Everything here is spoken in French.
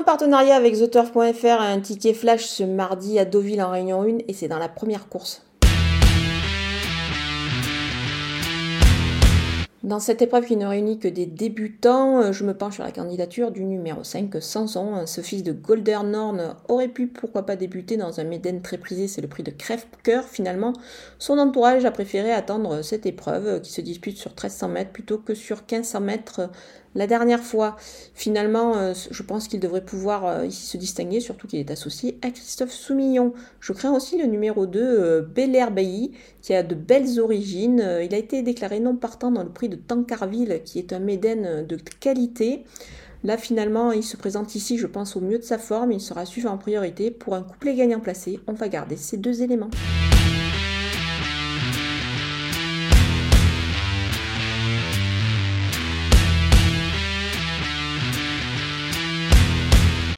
En partenariat avec TheTurf.fr, un ticket flash ce mardi à Deauville en Réunion 1 et c'est dans la première course. Dans cette épreuve qui ne réunit que des débutants, euh, je me penche sur la candidature du numéro 5, Sanson. Ce fils de Golden Horn aurait pu pourquoi pas débuter dans un Méden très prisé, c'est le prix de Crève-Cœur. Finalement, son entourage a préféré attendre cette épreuve euh, qui se dispute sur 1300 mètres plutôt que sur 1500 mètres la dernière fois. Finalement, euh, je pense qu'il devrait pouvoir ici se distinguer, surtout qu'il est associé à Christophe Soumillon. Je crains aussi le numéro 2, Bel Air qui a de belles origines. Il a été déclaré non partant dans le prix de Tancarville, qui est un Méden de qualité. Là, finalement, il se présente ici, je pense, au mieux de sa forme. Il sera suivi en priorité. Pour un couplet gagnant placé, on va garder ces deux éléments.